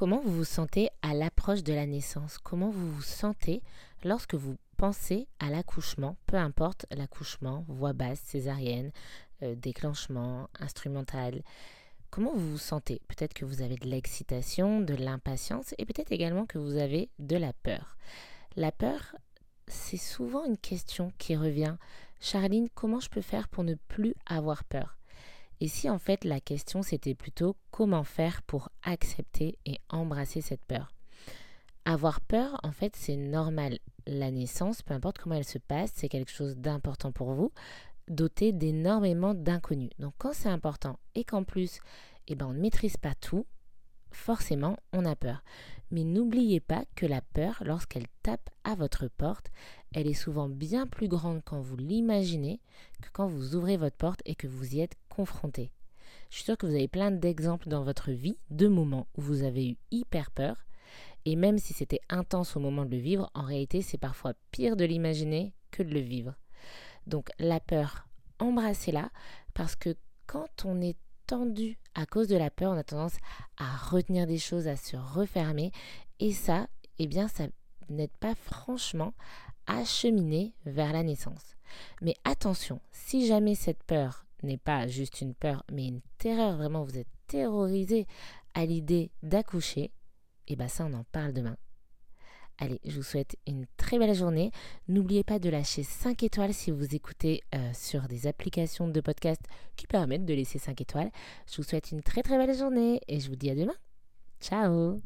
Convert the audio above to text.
Comment vous vous sentez à l'approche de la naissance? Comment vous vous sentez lorsque vous pensez à l'accouchement, peu importe l'accouchement, voix basse, césarienne, euh, déclenchement, instrumental. Comment vous vous sentez? Peut-être que vous avez de l'excitation, de l'impatience et peut-être également que vous avez de la peur. La peur, c'est souvent une question qui revient. Charline, comment je peux faire pour ne plus avoir peur? Et si en fait la question c'était plutôt comment faire pour accepter et embrasser cette peur Avoir peur, en fait, c'est normal. La naissance, peu importe comment elle se passe, c'est quelque chose d'important pour vous, doté d'énormément d'inconnus. Donc quand c'est important et qu'en plus, eh ben, on ne maîtrise pas tout, forcément, on a peur. Mais n'oubliez pas que la peur, lorsqu'elle tape à votre porte, elle est souvent bien plus grande quand vous l'imaginez que quand vous ouvrez votre porte et que vous y êtes confronté. Je suis sûre que vous avez plein d'exemples dans votre vie de moments où vous avez eu hyper peur. Et même si c'était intense au moment de le vivre, en réalité, c'est parfois pire de l'imaginer que de le vivre. Donc la peur, embrassez-la parce que quand on est tendu à cause de la peur, on a tendance à retenir des choses, à se refermer. Et ça, eh bien, ça n'aide pas franchement à cheminer vers la naissance. Mais attention, si jamais cette peur n'est pas juste une peur, mais une terreur, vraiment vous êtes terrorisé à l'idée d'accoucher, et eh bien ça on en parle demain. Allez, je vous souhaite une très belle journée. N'oubliez pas de lâcher 5 étoiles si vous écoutez euh, sur des applications de podcast qui permettent de laisser 5 étoiles. Je vous souhaite une très très belle journée et je vous dis à demain. Ciao